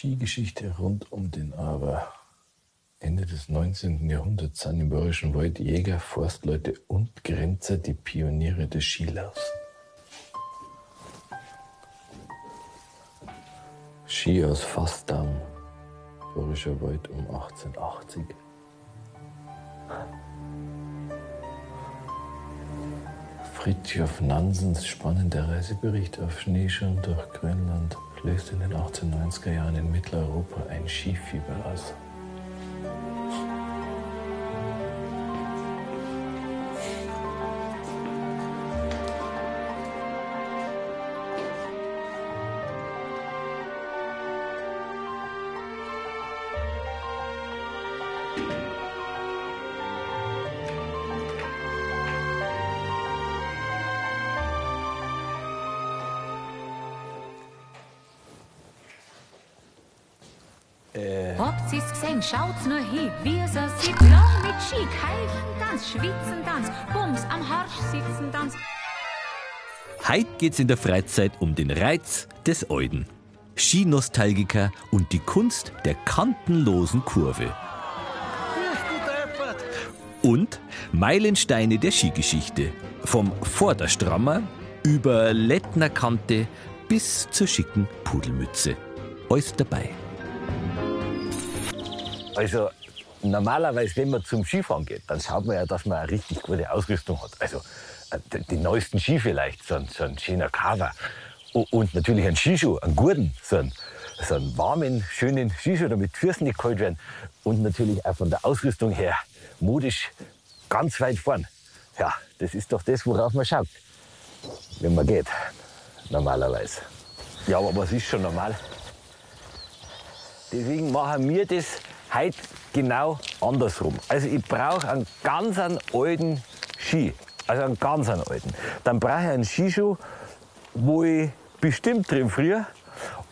Skigeschichte rund um den Aber. Ende des 19. Jahrhunderts sind im Bayerischen Wald Jäger, Forstleute und Grenzer die Pioniere des Skilaufs. Ski aus Fassdamm, Bayerischer Wald um 1880. Fritjof Nansens spannender Reisebericht auf Schneeschuhen durch Grönland löst in den 1890er Jahren in Mitteleuropa ein Skifieber aus. Habt ihr's gesehen? Schaut's nur hin, wie sie sieht. Lang mit Ski, keichen Tanz, schwitzen Tanz, Bums am Harsch sitzen Tanz. Heute geht's in der Freizeit um den Reiz des Euden. Skinostalgiker und die Kunst der kantenlosen Kurve. Und Meilensteine der Skigeschichte. Vom Vorderstrammer über Lettnerkante bis zur schicken Pudelmütze. Alles dabei. Also normalerweise, wenn man zum Skifahren geht, dann schaut man ja, dass man eine richtig gute Ausrüstung hat. Also äh, die, die neuesten Ski vielleicht, so ein, so ein schöner Cover. Und natürlich einen Skischuh, einen guten, so einen, so einen warmen, schönen Skischuh, damit die Füße nicht kalt werden. Und natürlich auch von der Ausrüstung her modisch ganz weit vorn. Ja, das ist doch das, worauf man schaut, wenn man geht, normalerweise. Ja, aber was ist schon normal? Deswegen machen wir das heute genau andersrum. Also ich brauche einen ganz einen alten Ski. Also einen ganz einen alten. Dann brauche ich einen Skischuh, wo ich bestimmt drin friere.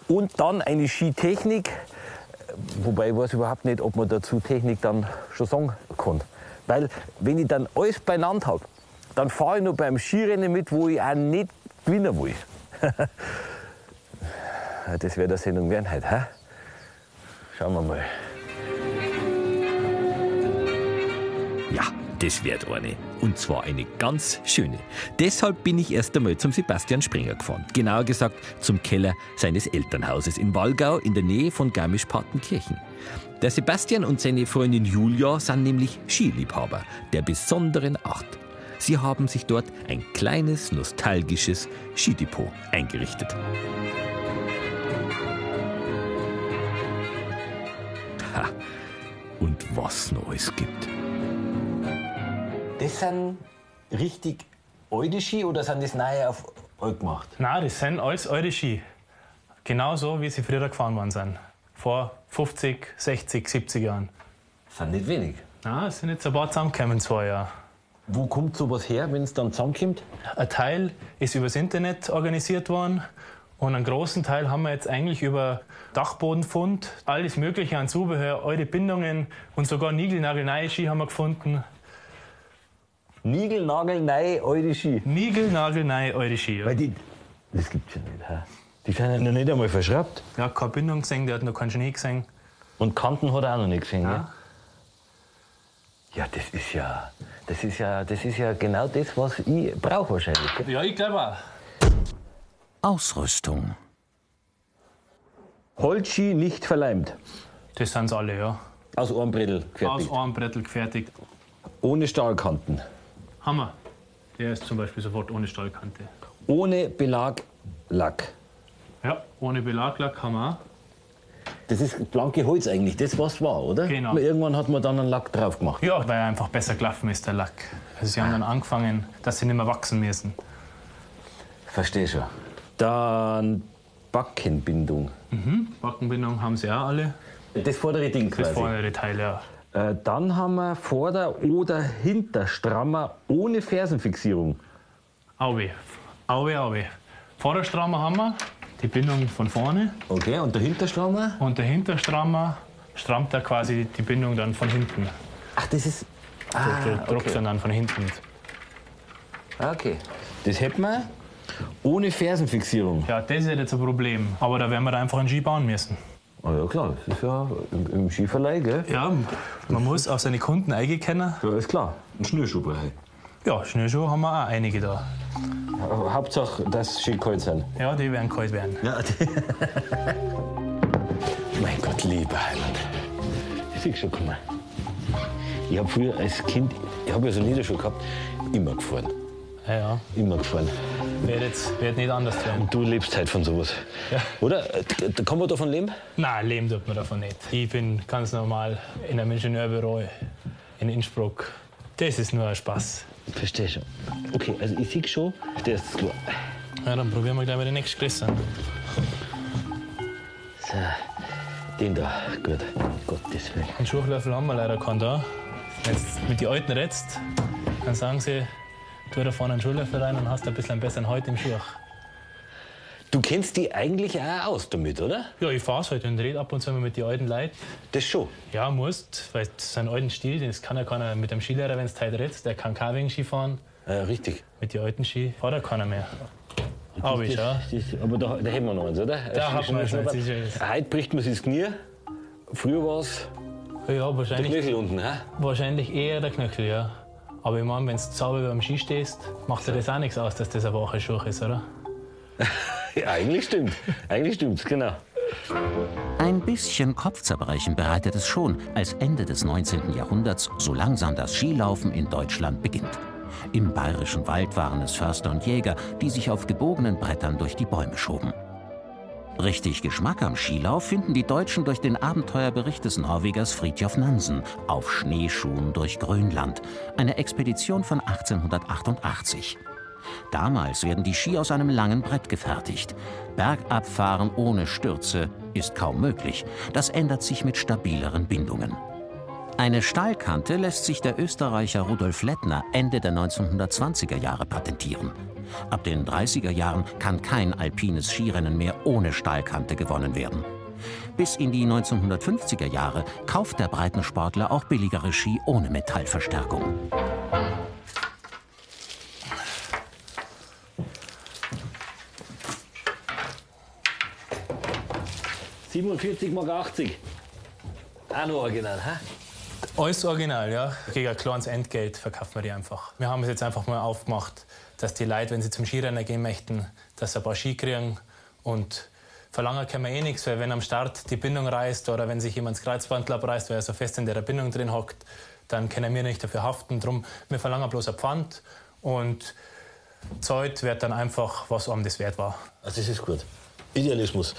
Und dann eine Skitechnik. Wobei ich weiß überhaupt nicht, ob man dazu Technik dann schon sagen kann. Weil wenn ich dann alles beieinander habe, dann fahre ich noch beim Skirennen mit, wo ich auch nicht gewinnen will. das wäre der Sendung werden heute. Hä? Schauen wir mal. Ja, das wird eine. Und zwar eine ganz schöne. Deshalb bin ich erst einmal zum Sebastian Springer gefahren. Genauer gesagt zum Keller seines Elternhauses in Wallgau in der Nähe von Garmisch-Partenkirchen. Der Sebastian und seine Freundin Julia sind nämlich Skiliebhaber der besonderen Art. Sie haben sich dort ein kleines, nostalgisches Skidepot eingerichtet. Ha, und was noch alles gibt. Das sind richtig alte Ski oder sind das neue auf alt gemacht? Nein, das sind alles alte Ski. Genauso wie sie früher gefahren worden sind. Vor 50, 60, 70 Jahren. Sind nicht wenig. Nein, es sind jetzt ein paar zusammengekommen in zwei Jahren. Wo kommt sowas her, wenn es dann zusammenkommt? Ein Teil ist übers Internet organisiert worden und einen großen Teil haben wir jetzt eigentlich über Dachbodenfund, alles Mögliche an Zubehör, alte Bindungen und sogar niegelnagelneue Ski haben wir gefunden. Nigel, Nagel, neue alte Ski. Niegelnagelneue alte Ski. Ja. Weil die, das gibt's ja nicht. Hä? Die sind ja noch nicht einmal verschraubt. ja, keine Bindung gesehen, der hat noch keinen Schnee gesehen. Und Kanten hat er auch noch nicht gesehen. Ja. Ja, ja das, ist ja, das, ist ja, das ist ja genau das, was ich brauche wahrscheinlich. gell? Ja, ich glaube auch. Ausrüstung. Holzski nicht verleimt. Das sind alle, ja. Aus einem Brettel Aus gefertigt. einem Brettel gefertigt. Ohne Stahlkanten. Hammer. Der ist zum Beispiel sofort ohne Stahlkante. Ohne Belag, Lack. Ja, ohne Belaglack haben wir auch. Das ist blanke Holz eigentlich, das was war, oder? Genau. Aber Irgendwann hat man dann einen Lack drauf gemacht. Ja, weil er einfach besser gelaufen ist, der Lack. Also sie haben dann angefangen, dass sie nicht mehr wachsen müssen. Verstehe schon. Dann Backenbindung. Backenbindung haben sie auch alle. Das vordere Ding Das quasi. vordere Teil, ja. Äh, dann haben wir Vorder- oder Hinterstrammer ohne Fersenfixierung. Aue. Aue, Aue. Vorderstrammer haben wir, die Bindung von vorne. Okay, und der Hinterstrammer? Und der Hinterstrammer strammt er quasi die Bindung dann von hinten. Ach, das ist. Der Ah, druckt okay. dann, von hinten. Okay. Das hätten wir ohne Fersenfixierung. Ja, das ist jetzt ein Problem. Aber da werden wir da einfach einen Ski bauen müssen. Ah ja, klar, das ist ja im, im Skiverleih, gell? Ja, man muss auch seine Kunden eigen kennen. Ja, ist klar. Ein Schnürschuh brauche ich. Ja, Schnürschuhe haben wir auch einige da. Hauptsache, dass sie kalt sind. Ja, die werden kalt werden. Ja, mein Gott, lieber Heiland. Siehst schon, guck mal. Ich habe früher als Kind, ich habe ja so Niederschuhe gehabt, immer gefahren. Ja, ja. Immer gefahren. Wird jetzt wird nicht anders werden. Und du lebst halt von sowas. Ja. Oder? Kann man davon leben? Nein, leben tut man davon nicht. Ich bin ganz normal in einem Ingenieurbüro in Innsbruck. Das ist nur ein Spaß. Verstehe schon. Okay, also ich sehe schon, der ist klar. Ja, dann probieren wir gleich mal den nächsten Größeren. So, den da, gut. Gottes Willen. Einen Schuchlöffel haben wir leider keinen da. Wenn du mit den Alten redst, dann sagen sie, tu da vorne einen Schuchlöffel rein und hast ein bisschen einen besseren Halt im Schuh. Du kennst die eigentlich auch aus damit, oder? Ja, ich fahr's halt und rede ab und zu mal mit den alten Leuten. Das schon. Ja, musst, weil so einen alten Stil, das kann ja keiner mit dem Skilehrer, wenn du heute redest, der kann kein Ski fahren. Ja, richtig. Mit den alten Ski fährt ja keiner mehr. Aber ich ja. Aber da, da hätten wir noch eins, oder? Da hat man schon eins, ist Heute bricht man sich das Knie. Früher war es Ja, der wahrscheinlich, Knöchel unten. Hä? wahrscheinlich eher der Knöchel, ja. Aber ich meine, wenn du sauber beim Ski stehst, macht dir das auch nichts aus, dass das ein wacher Schuh ist, oder? Ja, eigentlich stimmt. Eigentlich stimmt's, genau. Ein bisschen Kopfzerbrechen bereitet es schon, als Ende des 19. Jahrhunderts so langsam das Skilaufen in Deutschland beginnt. Im bayerischen Wald waren es Förster und Jäger, die sich auf gebogenen Brettern durch die Bäume schoben. Richtig Geschmack am Skilauf finden die Deutschen durch den Abenteuerbericht des Norwegers Fridtjof Nansen auf Schneeschuhen durch Grönland, eine Expedition von 1888. Damals werden die Ski aus einem langen Brett gefertigt. Bergabfahren ohne Stürze ist kaum möglich. Das ändert sich mit stabileren Bindungen. Eine Stahlkante lässt sich der Österreicher Rudolf Lettner Ende der 1920er Jahre patentieren. Ab den 30er Jahren kann kein alpines Skirennen mehr ohne Stahlkante gewonnen werden. Bis in die 1950er Jahre kauft der Breitensportler auch billigere Ski ohne Metallverstärkung. 47 Mark 80. Auch noch original, hä? Alles original, ja. Gegen ein kleines Entgelt verkaufen wir die einfach. Wir haben es jetzt einfach mal aufgemacht, dass die Leute, wenn sie zum Skirennen gehen möchten, dass sie ein paar Ski kriegen. Und verlangen können wir eh nichts, weil wenn am Start die Bindung reißt oder wenn sich jemand das Kreuzband abreißt, weil er so fest in der Bindung drin hockt, dann können wir nicht dafür haften. Drum, wir verlangen bloß ein Pfand und Zeit wird dann einfach, was einem das wert war. Also das ist gut. Idealismus.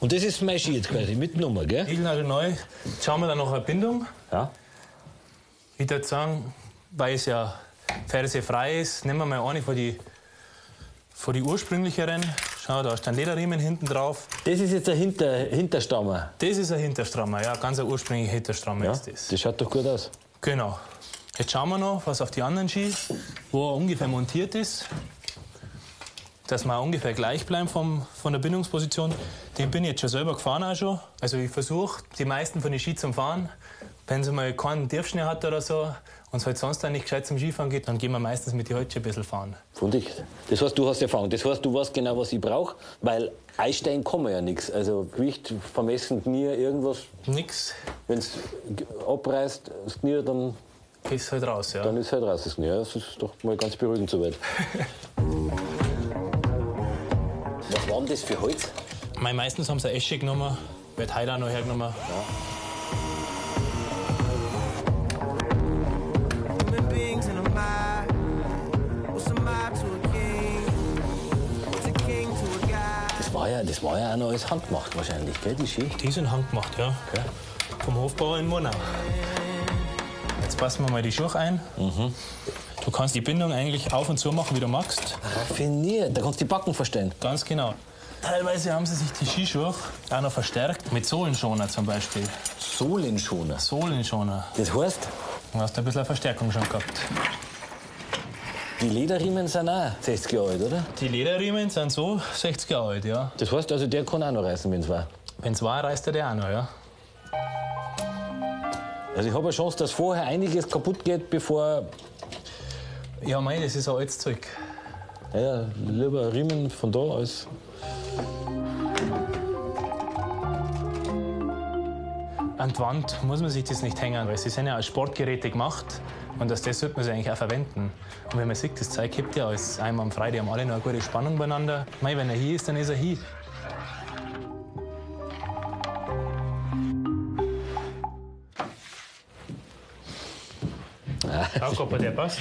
Und das ist mein Ski jetzt quasi mit Nummer, gell? Igelnagel neu. Jetzt schauen wir dann noch eine Bindung. Ja. Ich würde sagen, weil es ja fersefrei ist, nehmen wir mal eine von die, von die ursprünglicheren. Schau, da ist ein Lederriemen hinten drauf. Das ist jetzt der Hinter Hinterstammer. Das ist ein Hinterstrammer, ja, ganz ein ursprünglicher Hinterstrammer Ja, ist das. das schaut doch gut aus. Genau. Jetzt schauen wir noch, was auf die anderen Ski, wo er ungefähr montiert ist. Dass wir ungefähr gleich bleiben vom, von der Bindungsposition. Den bin ich jetzt schon selber gefahren auch schon. Also ich versuche die meisten von den Ski zum Fahren. Wenn sie mal keinen Tiefschnee hat oder so und es halt sonst auch nicht gescheit zum Skifahren geht, dann gehen wir meistens mit die Holzschuhe ein bisschen fahren. Von dich. Das heißt, du hast Erfahrung. Das heißt, du weißt genau, was ich brauche, weil einsteigen kann man ja nichts. Also Gewicht vermessen, Knie, irgendwas. Nix Wenn es abreißt, das Knie, dann, ist halt raus, ja. dann ist halt raus das Knie. Ja, Das ist doch mal ganz beruhigend soweit. was war denn das für Holz? Mei, meistens haben sie eine Esche genommen, wird heute auch noch hergenommen. Human Das war ja, auch noch alles handgemacht wahrscheinlich, gell, die Ski? Die sind handgemacht, ja. Okay. Vom Hofbauer in Murnau. Jetzt passen wir mal die Schuhe ein. Du kannst die Bindung eigentlich auf und zu machen, wie du magst. Raffiniert, da kannst du die Backen verstellen. Ganz genau. Teilweise haben sie sich die Skischuhe auch noch verstärkt mit Sohlenschoner zum Beispiel. Sohlenschoner. Sohlenschoner. Das heißt, Du hast ein bisschen eine Verstärkung schon gehabt. Die Lederriemen sind auch 60 Jahre alt, oder? Die Lederriemen sind so 60 Jahre alt, ja. Das heißt also, der kann auch noch reißen, wenn es war. Wenn es war, reißt er der auch noch, ja. Also ich habe eine Chance, dass vorher einiges kaputt geht, bevor Ja, mei, das ist ein altes Zeug. ja, ja, lieber Riemen von da als. an die Wand muss man sich das nicht hängen, weil sie sind ja als Sportgeräte gemacht und das, das sollte man sich eigentlich auch verwenden. Und wenn man sieht, das Zeug gibt ja als einmal am Freitag, haben alle noch eine gute Spannung beieinander. Mei, wenn er hier ist, dann ist er hier. Schau, ob der passt.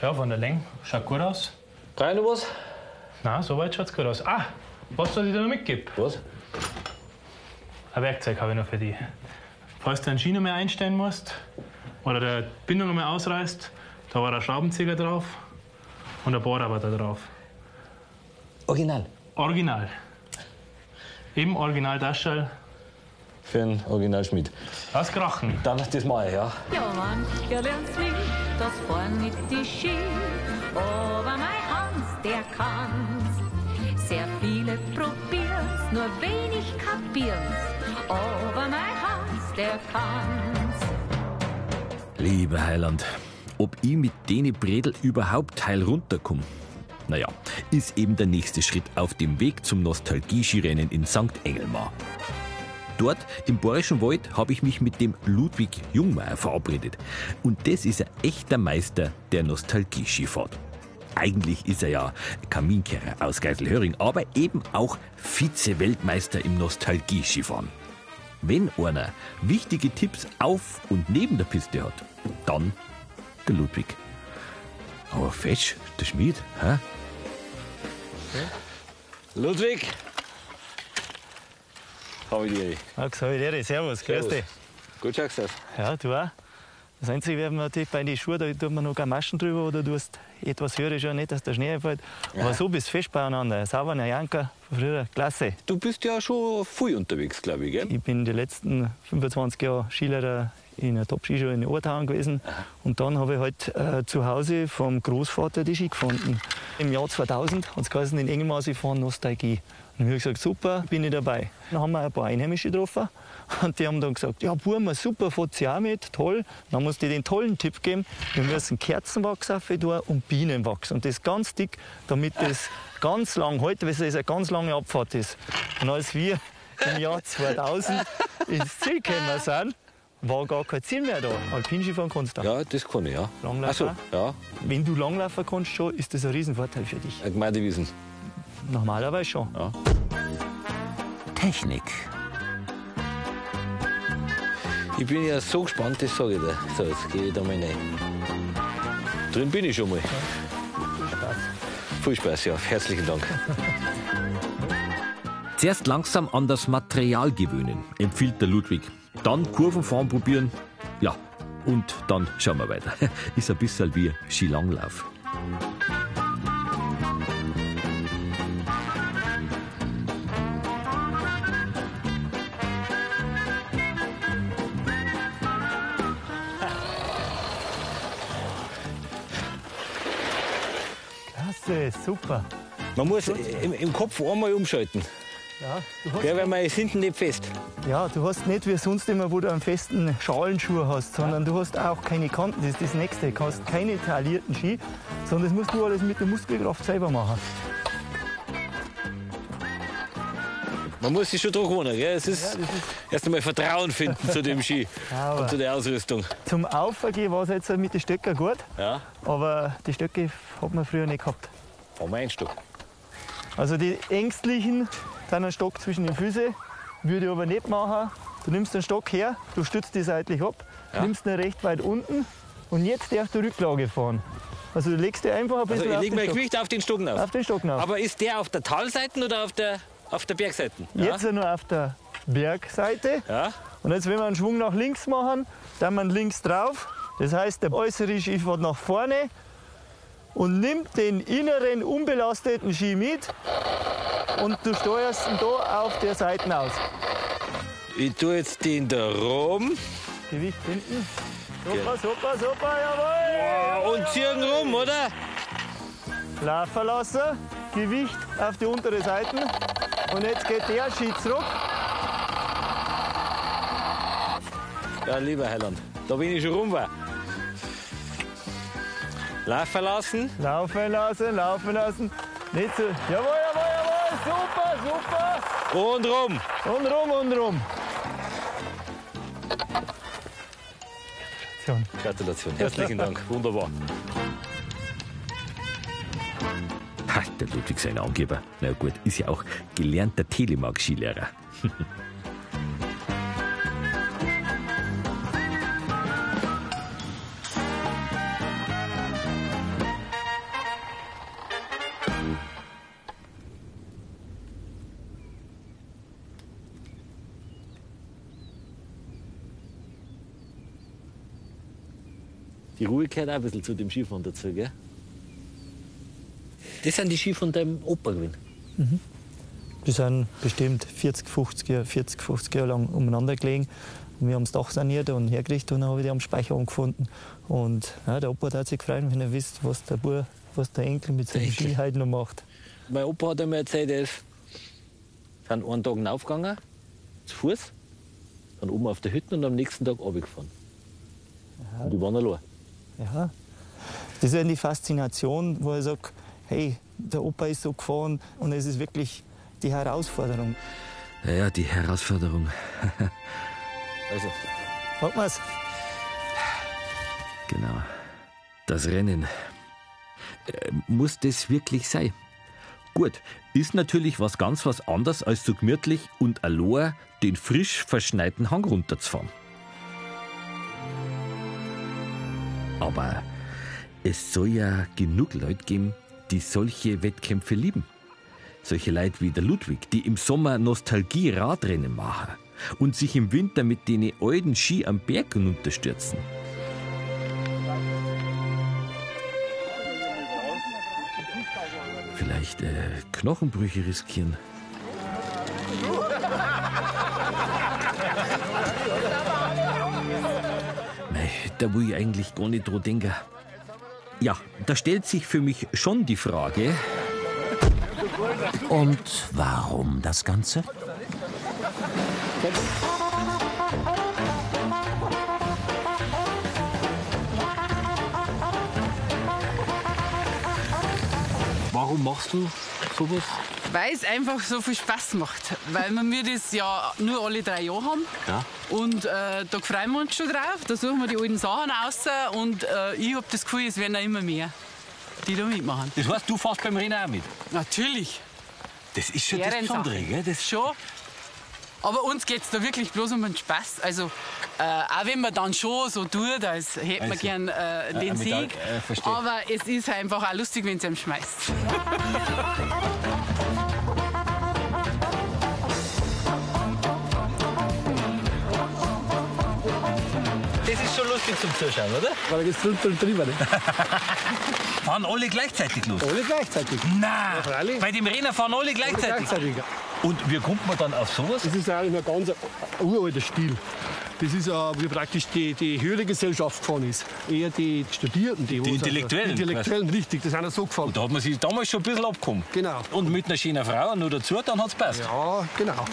Ja, von der Länge. Schaut gut aus. Ich noch was? Na, soweit schaut's gut aus. Ah, was soll ich dir noch mitgeben? Was? Ein Werkzeug habe ich noch für dich. Falls du einen Schiene mehr einstellen musst oder der Bindung einmal ausreißt, da war ein Schraubenzieher drauf und ein Bohrroboter drauf. Original. Original. Eben Original Taschel. Für einen Originalschmied. Auskrachen. Dann ist das mal, ja. Ja, mancher lernt's nicht, das fahren mit die Ski. Aber mein Hans, der kann's. Sehr viele probieren's, nur wenig kapieren's. Aber mein Hans, der kann's. Lieber Heiland, ob ich mit denen Bredel überhaupt heil runterkomme? Naja, ist eben der nächste Schritt auf dem Weg zum Nostalgie-Skirennen in St. Engelmar. Dort im Bayerischen Wald habe ich mich mit dem Ludwig Jungmeier verabredet. Und das ist ein echter Meister der Nostalgie-Skifahrt. Eigentlich ist er ja Kaminkehrer aus Geiselhöring, aber eben auch Vize-Weltmeister im Nostalgie-Skifahren. Wenn einer wichtige Tipps auf und neben der Piste hat, dann der Ludwig. Aber fesch, der Schmied, hä? Ludwig! Hab ich dir. Max, Servus, Servus, grüß dich. Gut schaust du aus. Ja, du auch. Das Einzige, man natürlich bei den Schuhen, da tut man noch keine Maschen drüber oder du hast etwas höher schon nicht, dass der Schnee einfällt. Aber so bist du fest beieinander. Sauberer Janker von früher, klasse. Du bist ja schon viel unterwegs, glaube ich, gell? Ich bin die letzten 25 Jahre Skilehrer in einer Top-Skischule in Orthauen gewesen. Und dann habe ich halt äh, zu Hause vom Großvater die Ski gefunden. Im Jahr 2000 hat es geheißen, in Engelmaß fahren Nostalgie. Und ich habe gesagt, super, bin ich dabei. Dann haben wir ein paar Einheimische getroffen und die haben dann gesagt, ja, Burma, super, fährt sie auch mit, toll. Dann musste ich den tollen Tipp geben, wir müssen Kerzenwachs auf tun und Bienenwachs. Und das ganz dick, damit das ganz lang hält, weil es eine ganz lange Abfahrt ist. Und als wir im Jahr 2000 ins Ziel gekommen sind, war gar kein Ziel mehr da. Alpinskifahren kannst du. Ja, das kann ich, ja. Langlaufen? So, ja. Wenn du Langlaufen kannst schon, ist das ein Riesenvorteil für dich. Ein Gemeindewiesen. Normalerweise schon. Technik. Ich bin ja so gespannt, das sage ich dir. So, jetzt gehe ich da mal rein. Drin bin ich schon mal. Viel Spaß, ja. Herzlichen Dank. Zuerst langsam an das Material gewöhnen, empfiehlt der Ludwig. Dann Kurvenfahren probieren. Ja, und dann schauen wir weiter. Ist ein bisschen wie Skilanglauf. Klasse, super. Man muss im, im Kopf einmal umschalten. Ja, du hast, Ja, weil man ist hinten nicht fest. ja, du hast nicht wie sonst immer, wo du einen festen Schalenschuh hast, sondern du hast auch keine Kanten. Das ist das Nächste. Du hast keine taillierten Ski, sondern das musst du alles mit der Muskelkraft selber machen. Man muss sich schon dran gewöhnen. Gell? Es ist, erst einmal Vertrauen finden zu dem Ski und zu der Ausrüstung. Zum Aufgehen war es jetzt mit den Stöcken gut, Ja, aber die Stöcke hat man früher nicht gehabt. Fahren wir ein Stück. Also die Ängstlichen, dann einen Stock zwischen den Füßen, würde ich aber nicht machen. Du nimmst den Stock her, du stützt die seitlich ab, nimmst ihn recht weit unten und jetzt darfst du Rücklage fahren. Also du legst dir einfach ein Also bisschen ich auf, lege den mein Stock, Gewicht auf den Stocken auf. auf den Stock auf. Aber ist der auf der Talseite oder auf der, auf der Bergseite? Ja. Jetzt nur auf der Bergseite. Ja. Und jetzt, wenn wir einen Schwung nach links machen, dann man links drauf. Das heißt, der äußere Ski fährt nach vorne und nimmt den inneren unbelasteten Ski mit und du steuerst ihn da auf der Seite aus. Ich tue jetzt den da rum Gewicht hinten. Super, super, super, jawohl! und ziehen rum, oder? Laufen lassen, Gewicht auf die untere Seite. Und jetzt geht der Ski zurück. Ja, lieber Heiland, da bin ich schon rum war. Laufen lassen. Laufen lassen, laufen lassen. Nicht so. Jawohl, jawohl, jawohl. Super, super. Und rum. Und rum, und rum. Gratulation. Gratulation. Herzlichen Dank. Wunderbar. Der Ludwig sein Angeber. Na gut, ist ja auch gelernter Telemark-Skilehrer. gehört auch ein bisschen zu dem Skifahren dazu, gell? Das sind die Ski von deinem Opa gewesen. Die sind bestimmt 40, 50 Jahre, 40, 50 Jahre lang umeinander gelegen. Und wir haben das Dach saniert und hergerichtet und dann habe ich die am Speicher gefunden. Und ja, der Opa hat sich gefreut, wenn er wisst, was der Bub, was der Enkel mit seinem Enkel. Ski heute noch macht. Mein Opa hat einmal erzählt, er ist sind einen Tag aufgegangen, zu Fuß, dann oben auf der Hütte und am nächsten Tag runtergefahren. Und die waren allein. Ja. Das ist ja die Faszination, wo ich sage, hey, der Opa ist so gefahren und es ist wirklich die Herausforderung. Ja, die Herausforderung. Also, Hat man's? Genau. Das Rennen. Äh, muss das wirklich sein? Gut, ist natürlich was ganz was anderes, als so gemütlich und allein den frisch verschneiten Hang runterzufahren. Aber es soll ja genug Leute geben, die solche Wettkämpfe lieben. Solche Leute wie der Ludwig, die im Sommer Nostalgie-Radrennen machen und sich im Winter mit den alten Ski am Berg unterstürzen. Vielleicht äh, Knochenbrüche riskieren. Da will ich eigentlich gar nicht dran denken. Ja, da stellt sich für mich schon die Frage, Und warum das Ganze? warum machst du sowas? Weil es einfach so viel Spaß macht. Weil wir mir das ja nur alle drei Jahre haben. Ja. Und äh, da freuen wir uns schon drauf. Da suchen wir die alten Sachen aus. Und äh, ich habe das Gefühl, es werden auch immer mehr, die da mitmachen. Das heißt, du fährst beim Rennen auch mit? Natürlich. Das ist schon das. Besondere, gell? Das Schon. Aber uns geht es da wirklich bloß um den Spaß. Also, äh, auch wenn man dann schon so tut, als hätte man Also, gern äh, den äh, Sieg. äh. Aber es ist einfach auch lustig, wenn es einem schmeißt. Das ist schon lustig zum Zuschauen, oder? Weil jetzt drunter und drüber. Ne? fahren alle gleichzeitig los. Alle gleichzeitig. Nein, freilich. bei dem Rennen fahren alle gleichzeitig. Gleichzeitig. Und wie kommt man dann auf sowas? Das ist eigentlich ein ganz uralter Stil. Das ist, äh, wie praktisch die, die höhere Gesellschaft gefahren ist. Eher die Studierten, die, Die also- Intellektuellen, Die Intellektuellen, richtig. Das sind auch so gefahren. Da hat man sich damals schon ein bisschen abgekommen. Genau. Und mit einer schönen Frau noch dazu, dann hat's passt. Ja, genau.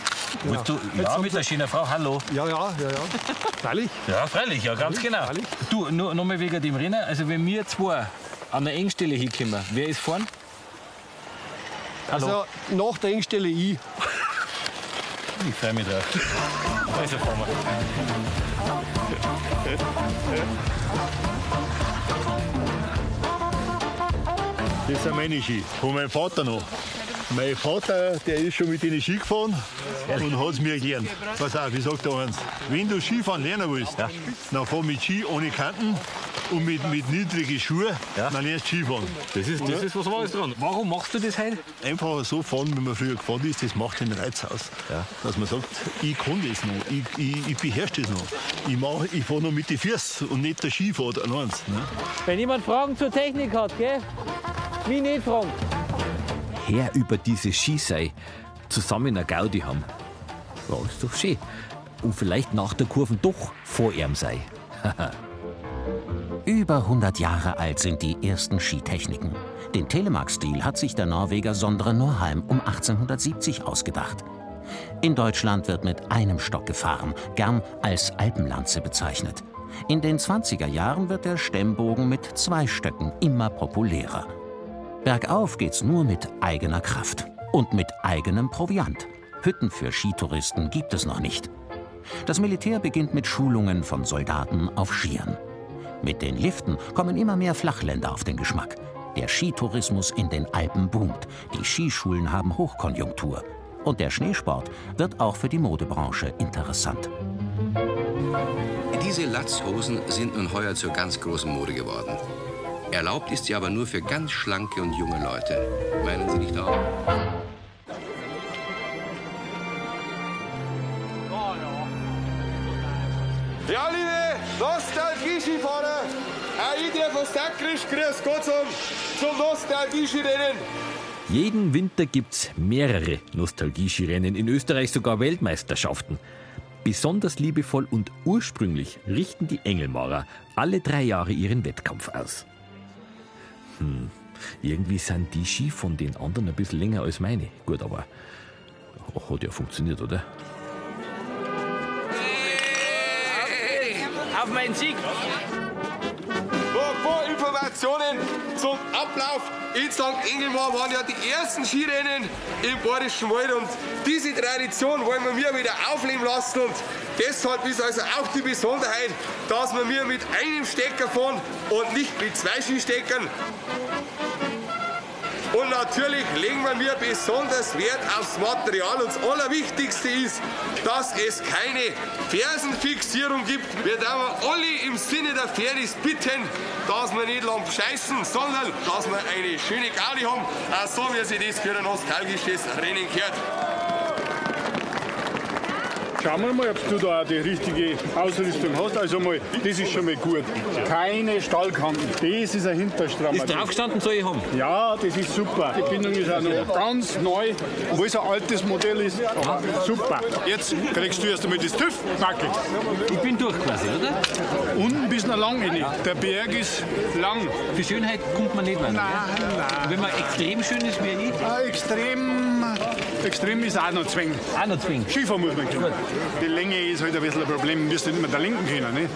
genau. Du, ja, mit einer schönen Frau, hallo. Ja, ja, ja, ja. Freilich. Ja, freilich, ja, ganz Freilich, genau. freilich. Du, nur noch mal wegen dem Rennen. Also, wenn wir zwei an der Engstelle hinkommen, wer ist vorn? Hallo. Also nach der Engstelle ich. Ich freue mich drauf. Also, fahren wir. Das sind meine Ski. Von meinem Vater noch. Mein Vater, der ist schon mit denen Ski gefahren und hat es mir erklärt. Pass auf, ich sag dir eins. Wenn du Skifahren lernen willst, dann fahr mit Ski ohne Kanten und mit, mit niedrigen Schuhen, dann lernst du Skifahren. Das ist, das ist was Wahres dran. Warum machst du das heute? Einfach so fahren, wie man früher gefahren ist, das macht den Reiz aus. Dass man sagt, ich kann das noch, ich, ich, ich beherrsche das noch. Ich, mach- ich fahre noch mit den Füßen und nicht der Ski fährt an eins. Ne? Wenn jemand Fragen zur Technik hat, gell? Wie nicht fragen. Her über diese Skisei zusammen eine Gaudi haben. Ja, ist doch schön. Und vielleicht nach der Kurve doch vor ihm sei. Über 100 Jahre alt sind die ersten Skitechniken. Den Telemark-Stil hat sich der Norweger Sondre Norheim um 1870 ausgedacht. In Deutschland wird mit einem Stock gefahren, gern als Alpenlanze bezeichnet. In den 20er Jahren wird der Stemmbogen mit zwei Stöcken immer populärer. Bergauf geht's nur mit eigener Kraft und mit eigenem Proviant. Hütten für Skitouristen gibt es noch nicht. Das Militär beginnt mit Schulungen von Soldaten auf Skiern. Mit den Liften kommen immer mehr Flachländer auf den Geschmack. Der Skitourismus in den Alpen boomt. Die Skischulen haben Hochkonjunktur. Und der Schneesport wird auch für die Modebranche interessant. Diese Latzhosen sind nun heuer zur ganz großen Mode geworden. Erlaubt ist sie aber nur für ganz schlanke und junge Leute. Meinen Sie nicht auch? Darf aus Sackrisch grüß Gott zum, zum Nostalgie-Skirennen. Jeden Winter gibt's mehrere Nostalgie-Skirennen, in Österreich sogar Weltmeisterschaften. Besonders liebevoll und ursprünglich richten die Engelmarer alle drei Jahre ihren Wettkampf aus. Hm, irgendwie sind die Ski von den anderen ein bisschen länger als meine. Gut, aber hat ja funktioniert, oder? Auf meinen Sieg! Informationen zum Ablauf. In St. Engelmar waren ja die ersten Skirennen im Bayerischen Wald und diese Tradition wollen wir mir wieder aufleben lassen und deshalb ist also auch die Besonderheit, dass wir mir mit einem Stecker fahren und nicht mit zwei Skisteckern. Und natürlich legen wir mir besonders Wert aufs Material. Und das Allerwichtigste ist, dass es keine Fersenfixierung gibt. Wir dürfen alle im Sinne der Fairness bitten, dass wir nicht lang scheißen, sondern dass wir eine schöne Gaudi haben. Auch so wie sich das für ein nostalgisches Rennen gehört. Schauen wir mal, ob du da auch die richtige Ausrüstung hast. Also mal, das ist schon mal gut. Keine Stallkanten. Das ist ein Hinterstrammer. Ist draufgestanden, soll ich haben? Ja, das ist super. Die Bindung ist auch noch ganz neu, obwohl es ein altes Modell ist. Super. Jetzt kriegst du erst einmal das TÜV, Backel. Ich bin durch quasi, oder? Unten bis nach lang rein. Der Berg ist lang. Für Schönheit kommt man nicht weiter. Nein, nein. Wenn man extrem schön ist wie ich. Ah, extrem, extrem ist auch noch zwingend. Auch noch zwingend. Skifahren muss man können. Die Länge ist halt ein bisschen ein Problem. Du wirst nicht mehr da linken können. Ne?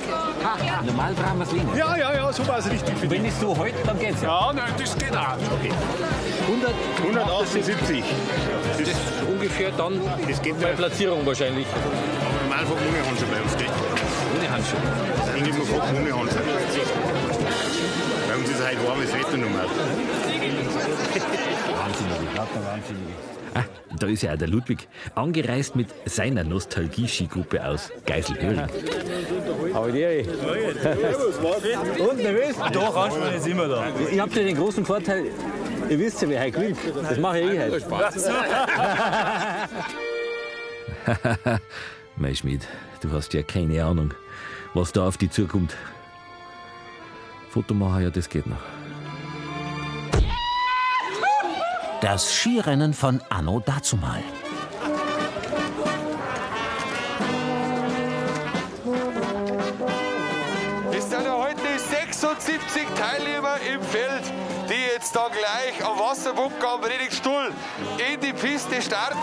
Normal brauchen wir es länger. Ja, ja, ja, so war es richtig für Wenn ich so halte, dann geht's ja. Ja, nein, das geht auch. 100, 178. das ist ungefähr dann Das geht meine Platzierung wahrscheinlich. Normalfach ohne Handschuhe bei uns, gell? Ohne Handschuhe. Engelmannfach ohne Handschuhe. Bei uns ist halt warmes Wetter normal. Ah, da ist ja auch der Ludwig, angereist mit seiner Nostalgie-Skigruppe aus Geiselhöring. Aber die. Und nervös? Doch, Anspruch ist immer da. Ihr habt ja den großen Vorteil, ihr wisst ja, wer heute gewinnt. Das mache ich eh heute. mein Schmied, du hast ja keine Ahnung, was da auf dich zukommt. Foto machen, ja, das geht noch. Das Skirennen von Anno dazumal. Es sind heute 76 Teilnehmer im Feld, die jetzt da gleich am Wasserbunker am Predigtstuhl in die Piste starten.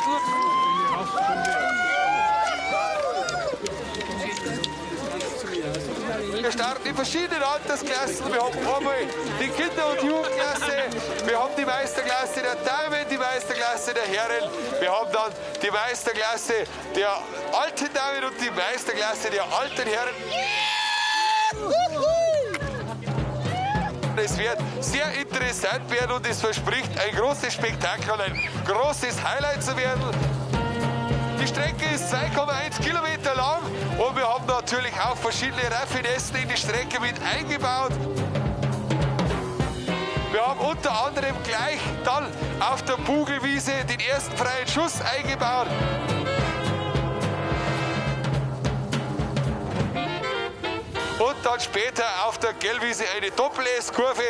Wir starten in verschiedenen Altersklassen. Wir haben einmal die Kinder- und Jugendklasse, wir haben die Meisterklasse der Damen, die Meisterklasse der Herren, wir haben dann die Meisterklasse der alten Damen und die Meisterklasse der alten Herren. Es wird sehr interessant werden und es verspricht ein großes Spektakel, ein großes Highlight zu werden. Die Strecke ist 2,1 natürlich auch verschiedene Raffinessen in die Strecke mit eingebaut. Wir haben unter anderem gleich dann auf der Bugelwiese den ersten freien Schuss eingebaut. Und dann später auf der Gellwiese eine Doppel-S-Kurve.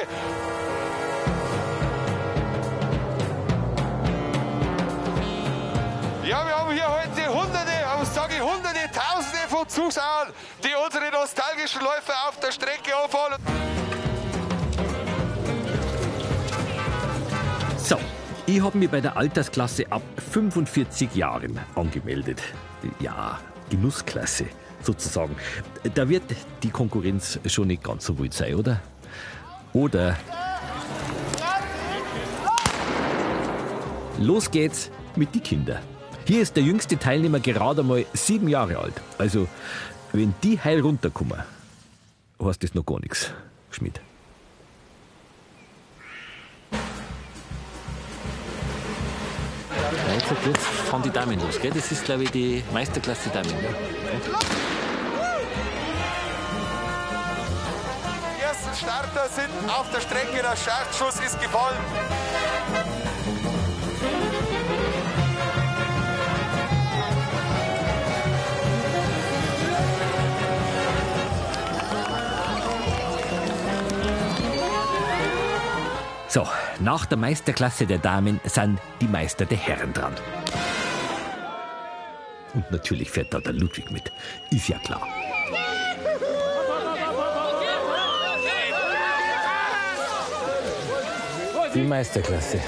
Von Zuschauern, die unsere nostalgischen Läufe auf der Strecke auffahren. So, ich habe mich bei der Altersklasse ab 45 Jahren angemeldet. Ja, Genussklasse sozusagen. Da wird die Konkurrenz schon nicht ganz so wild sein, oder? Oder los geht's mit die Kinder. Hier ist der jüngste Teilnehmer gerade mal sieben Jahre alt. Also, wenn die heil runterkommen, heißt das noch gar nichts, Schmidt. Jetzt, jetzt fahren die Damen los, gell? Das ist, glaube ich, die Meisterklasse Damen. Ja? Die ersten Starter sind auf der Strecke, der Startschuss ist gefallen. Nach der Meisterklasse der Damen sind die Meister der Herren dran. Und natürlich fährt da der Ludwig mit. Ist ja klar. Die Meisterklasse.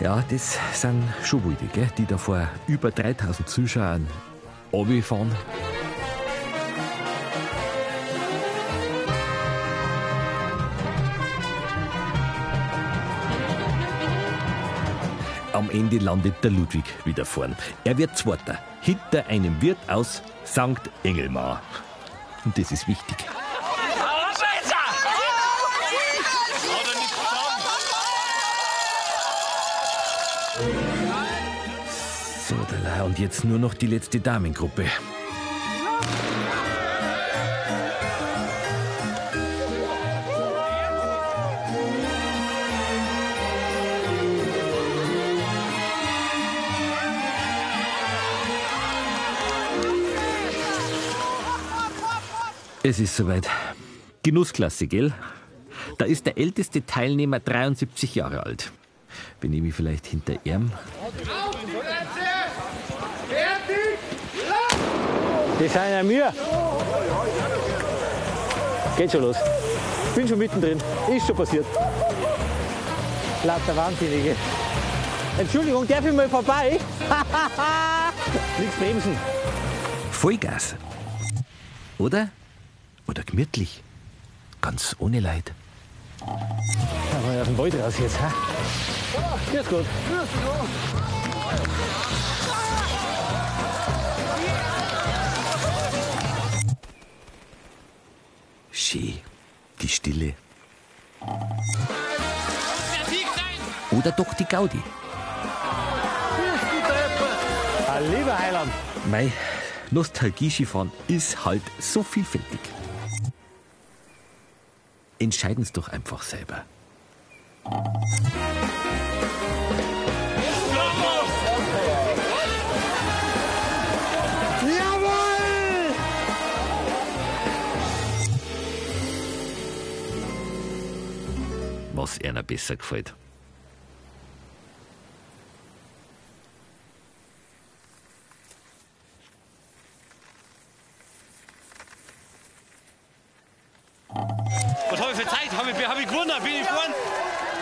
Ja, das sind schon wilde, gell? die da vor über 3000 Zuschauern fahren. Am Ende landet der Ludwig wieder vorn. Er wird Zweiter, hinter einem Wirt aus St. Engelmar. Und das ist wichtig. So, und jetzt nur noch die letzte Damengruppe. Es ist soweit. Genussklasse, gell? Da ist der älteste Teilnehmer 73 Jahre alt. Bin ich mich vielleicht hinter ihm? Die sind ja mir. Geht schon los. Bin schon mittendrin. Ist schon passiert. Lauter Wahnsinnige. Entschuldigung, darf ich mal vorbei? Nichts bremsen. Vollgas. Oder? Gemütlich. Ganz ohne Leid. Da mal aus dem Wald raus jetzt. Ha? Grüß Gott. Schön. Die Stille. Oder doch die Gaudi. Lieber Heiland. Mei, Nostalgie-Skifahren ist halt so vielfältig. Entscheiden Sie doch einfach selber. Was einer besser gefällt.